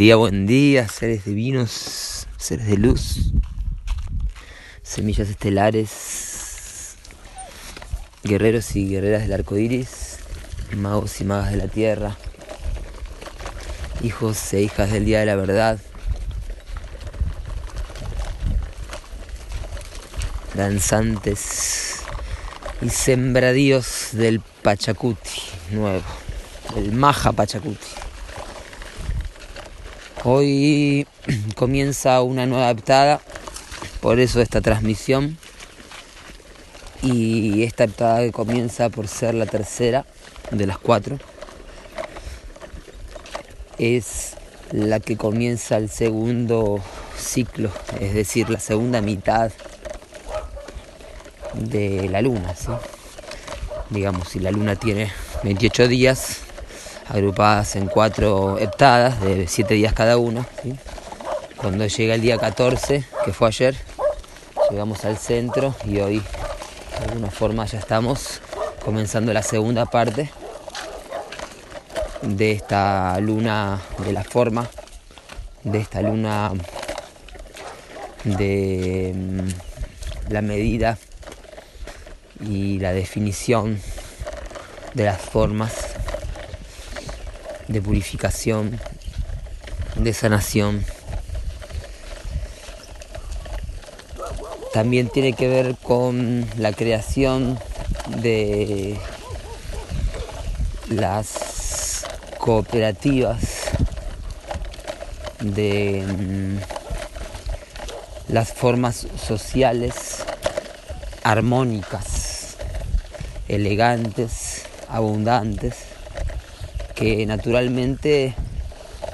día, buen día, seres divinos, seres de luz, semillas estelares, guerreros y guerreras del arco iris, magos y magas de la tierra, hijos e hijas del día de la verdad, danzantes y sembradíos del Pachacuti nuevo, el Maja Pachacuti. Hoy comienza una nueva heptada, por eso esta transmisión. Y esta heptada que comienza por ser la tercera de las cuatro es la que comienza el segundo ciclo, es decir, la segunda mitad de la luna. ¿sí? Digamos, si la luna tiene 28 días, agrupadas en cuatro heptadas de siete días cada una. Cuando llega el día 14, que fue ayer, llegamos al centro y hoy de alguna forma ya estamos comenzando la segunda parte de esta luna de la forma, de esta luna de mm, la medida y la definición de las formas de purificación, de sanación. También tiene que ver con la creación de las cooperativas, de mm, las formas sociales armónicas, elegantes, abundantes que naturalmente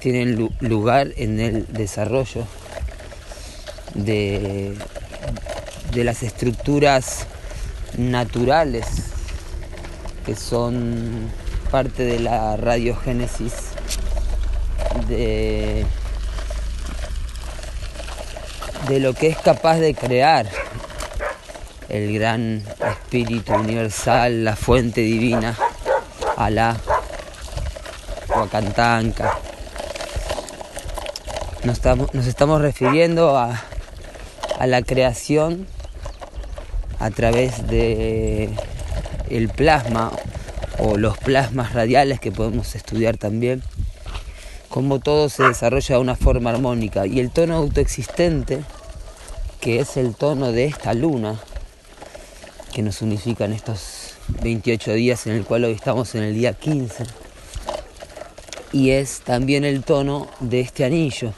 tienen lugar en el desarrollo de, de las estructuras naturales que son parte de la radiogénesis de, de lo que es capaz de crear el gran espíritu universal, la fuente divina, Alá, Huacantanca. Nos estamos, nos estamos refiriendo a, la creación a través de el plasma o los plasmas radiales que podemos estudiar también, cómo todo se desarrolla de una forma armónica y el tono autoexistente, que es el tono de esta luna, que nos unifica en estos 28 días en el cual hoy estamos en el día 15 y es también el tono de este anillo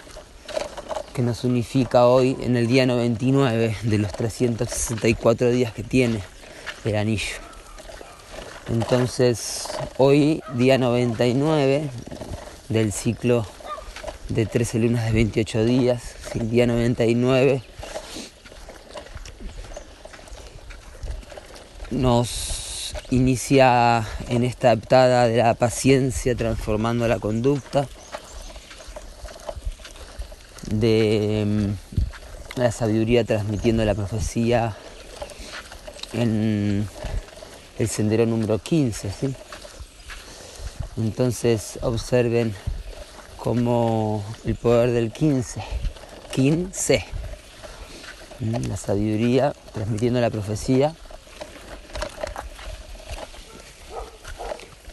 que nos unifica hoy en el día 99 de los 364 días que tiene el anillo. Entonces, hoy día 99 del ciclo de 13 lunas de 28 días, el día 99 nos inicia en esta adaptada de la paciencia transformando la conducta, de mm, la sabiduría transmitiendo la profecía en el sendero número 15. Entonces observen cómo el poder del 15, 15, la sabiduría transmitiendo la profecía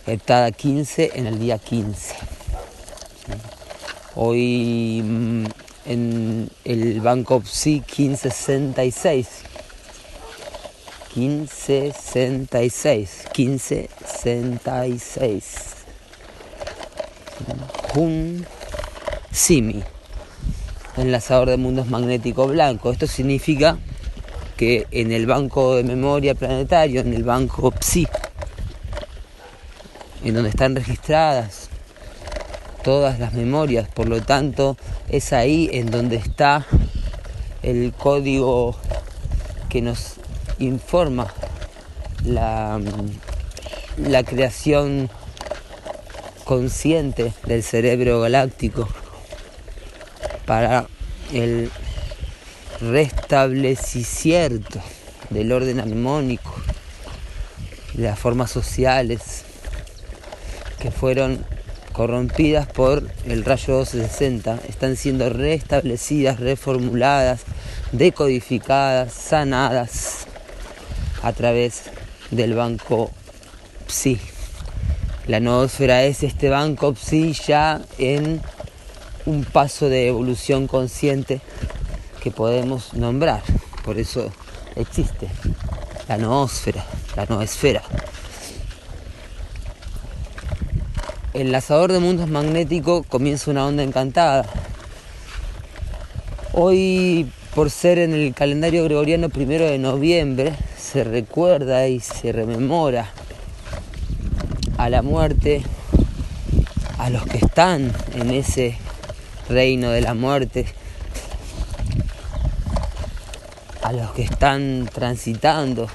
heptada 15 en el día 15. Hoy mm, en el Banco PSI 1566. 1566. 1566. Un Simi. Enlazador de mundos magnético blanco. Esto significa que en el banco de memoria planetario, en el banco PSI, en donde están registradas todas las memorias, por lo tanto es ahí en donde está el código que nos informa la, la creación consciente del cerebro galáctico para el restablecimiento del orden armónico, de las formas sociales, que fueron corrompidas por el rayo 260, están siendo restablecidas, reformuladas, decodificadas, sanadas a través del banco PSI. La noósfera es este banco PSI ya en un paso de evolución consciente que podemos nombrar. Por eso existe la noósfera, la noosfera. El lanzador de mundos magnético comienza una onda encantada. Hoy, por ser en el calendario gregoriano primero de noviembre, se recuerda y se rememora a la muerte, a los que están en ese reino de la muerte, a los que están transitando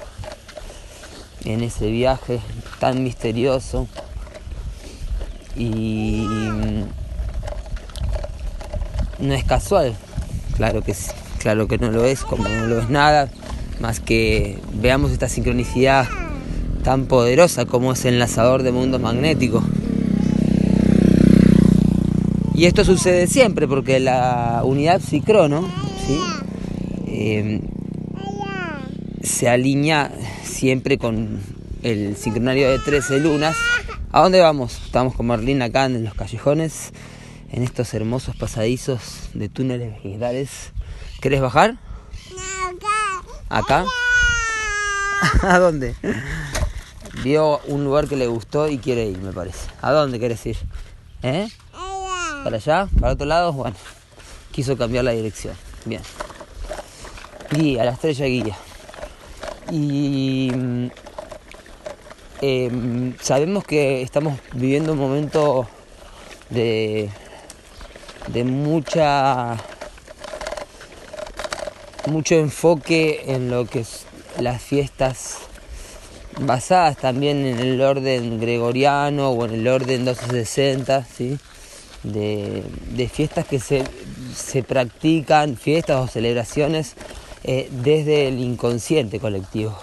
en ese viaje tan misterioso y no es casual, claro que sí, claro que no lo es, como no lo es nada, más que veamos esta sincronicidad tan poderosa como es el enlazador de mundos magnéticos. Y esto sucede siempre porque la unidad psicrono. Eh, se alinea siempre con el sincronario de 13 lunas. ¿A dónde vamos? Estamos con Marlene acá en los callejones, en estos hermosos pasadizos de túneles vegetales. ¿Querés bajar? ¿Acá? ¿A dónde? Vio un lugar que le gustó y quiere ir, me parece. ¿A dónde quieres ir? ¿Eh? ¿Para allá? ¿Para otro lado? Bueno, quiso cambiar la dirección. Bien. Guía, la estrella guía. Y em, sabemos que estamos viviendo un momento de, de mucha mucho enfoque en lo que es las fiestas basadas también en el orden gregoriano o en el orden 1260, ¿sí? de, de fiestas que se, se, practican, fiestas o celebraciones eh, desde el inconsciente colectivo.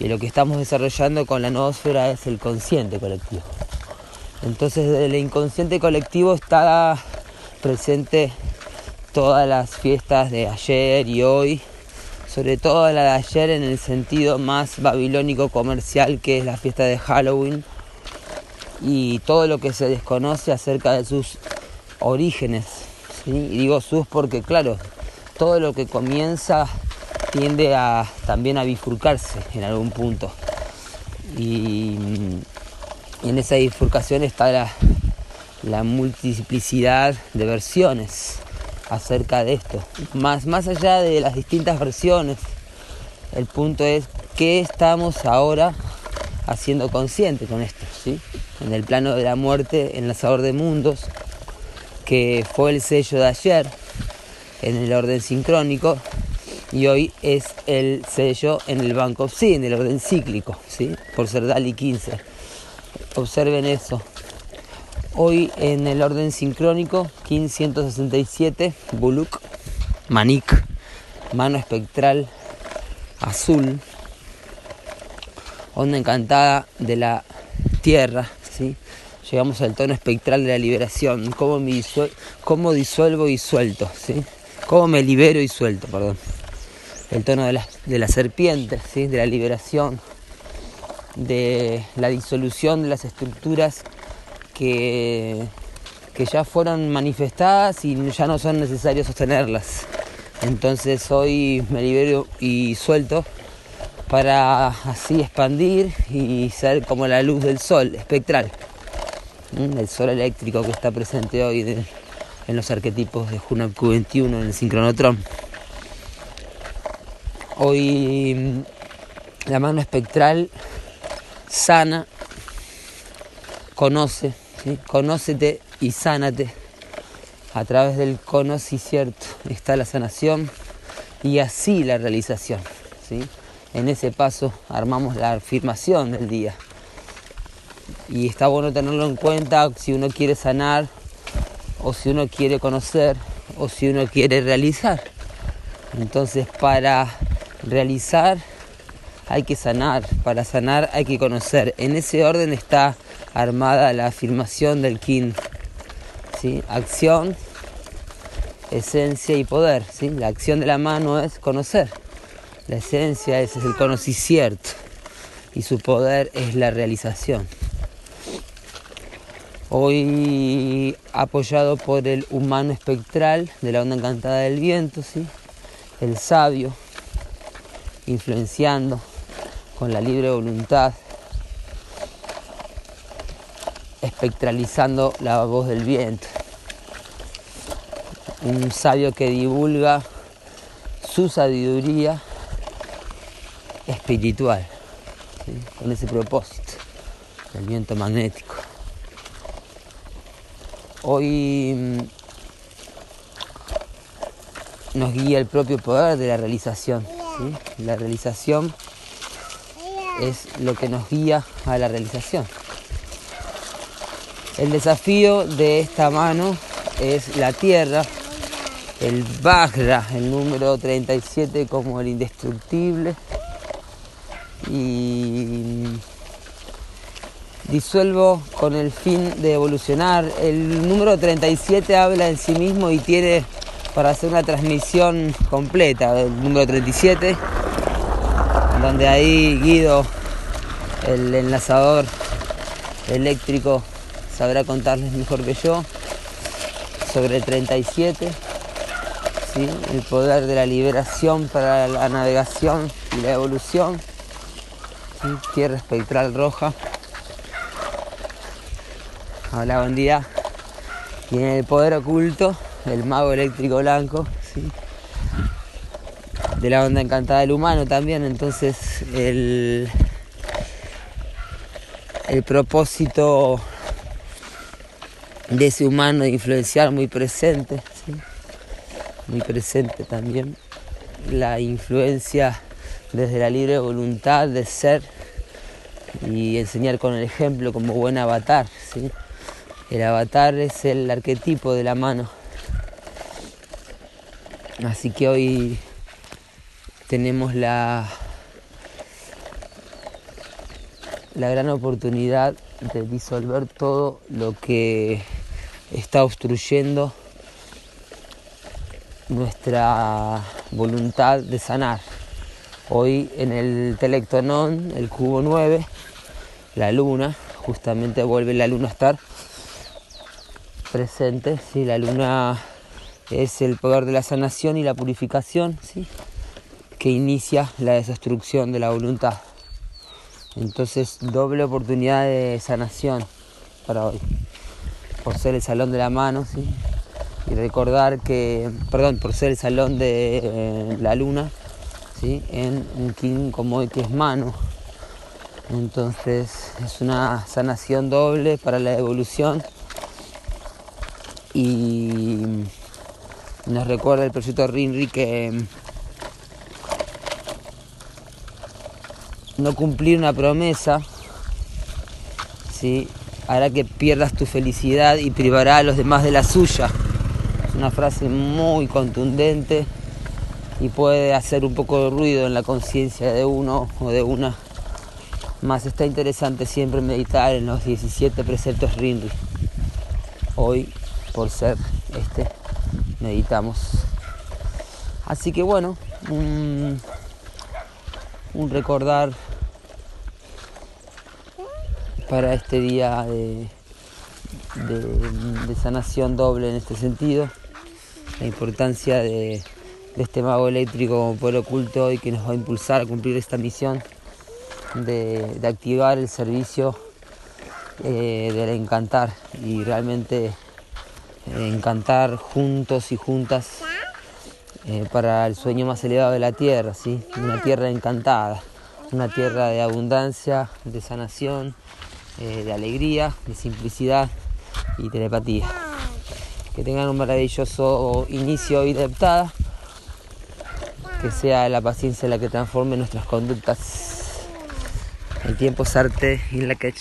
Y lo que estamos desarrollando con la noósfera es el consciente colectivo. Entonces el inconsciente colectivo está presente todas las fiestas de ayer y hoy, sobre todo la de ayer en el sentido más babilónico comercial que es la fiesta de Halloween y todo lo que se desconoce acerca de sus orígenes. Y digo sus porque claro, todo lo que comienza tiende a también a bifurcarse en algún punto. Y, en esa bifurcación está la, la multiplicidad de versiones acerca de esto. Más, más allá de las distintas versiones, el punto es qué estamos ahora haciendo consciente con esto, ¿sí? En el plano de la muerte, enlazador de mundos, que fue el sello de ayer en el orden sincrónico y hoy es el sello en el banco sí, en el orden cíclico, ¿sí? por ser DALI 15. Observen eso. Hoy en el orden sincrónico, 1567, Buluk, Manik, mano espectral azul, onda encantada de la tierra, ¿sí? llegamos al tono espectral de la liberación, cómo, disuelvo y suelto, ¿sí? cómo me libero y suelto, perdón. El tono de la, de la serpiente, ¿sí? de la liberación, de la disolución de las estructuras que, que ya fueron manifestadas y ya no son necesarios sostenerlas. Entonces hoy me libero y suelto para así expandir y ser como la luz del sol espectral, el sol eléctrico que está presente hoy en los arquetipos de Juno Q21 en el sincronotron. Hoy la mano espectral sana, conoce, conócete y sánate. A través del conoce cierto está la sanación y así la realización. ¿sí? En ese paso armamos la afirmación del día. Y está bueno tenerlo en cuenta si uno quiere sanar o si uno quiere conocer o si uno quiere realizar. Entonces para realizar hay que sanar, para sanar hay que conocer. En ese orden está armada la afirmación del kin. ¿sí? Acción, esencia y poder. ¿sí? La acción de la mano es conocer. La esencia es el conocimiento y su poder es la realización. Hoy apoyado por el humano espectral de la onda encantada del viento, ¿sí? el sabio, influenciando con la libre voluntad, espectralizando la voz del viento. Un sabio que divulga su sabiduría espiritual, con ese propósito, el viento magnético. Hoy mm, nos guía el propio poder de la realización. La realización es lo que nos guía a la realización. El desafío de esta mano es la tierra, el Bagra, el número 37 como el indestructible. Y disuelvo con el fin de evolucionar. El número 37 habla en sí mismo y tiene para hacer una transmisión completa del número 37, donde ahí Guido, el enlazador eléctrico, sabrá contarles mejor que yo sobre el 37, el poder de la liberación para la navegación y la evolución, tierra espectral roja. Hola, buen día. Y en el poder oculto, el mago eléctrico blanco, de la onda encantada del humano también. Entonces, el, el propósito de ese humano de influenciar muy presente, muy presente también la influencia desde la libre voluntad de ser y enseñar con el ejemplo como buen avatar. ¿sí? El avatar es el arquetipo de la mano. Así que hoy tenemos la, la gran oportunidad de disolver todo lo que está obstruyendo nuestra voluntad de sanar. Hoy en el Telectonón, el cubo 9, la luna, justamente vuelve la luna a estar presente. ¿sí? La luna es el poder de la sanación y la purificación ¿sí? que inicia la destrucción de la voluntad. Entonces, doble oportunidad de sanación para hoy por ser el salón de la mano, ¿sí? y recordar que, perdón, por ser el salón de eh, la luna, ¿sí? en un king como hoy que es mano. Entonces es una sanación doble para la evolución y nos recuerda el proyecto Rinri que no cumplir una promesa ¿sí? hará que pierdas tu felicidad y privará a los demás de la suya. Es una frase muy contundente y puede hacer un poco de ruido en la conciencia de uno o de una. Más está interesante siempre meditar en los 17 preceptos Rinri. Hoy, por ser este, meditamos. Así que bueno, un, un recordar para este día de, sanación doble en este sentido. La importancia de, este mago eléctrico como poder oculto y que nos va a impulsar a cumplir esta misión de, activar el servicio eh, del encantar y realmente eh, encantar juntos y juntas eh, para el sueño más elevado de la tierra, ¿sí? una tierra encantada, una tierra de abundancia, de sanación, eh, de alegría, de simplicidad y telepatía. Que tengan un maravilloso inicio y adaptada. Que sea la paciencia la que transforme nuestras conductas. El tiempo es arte y la catch.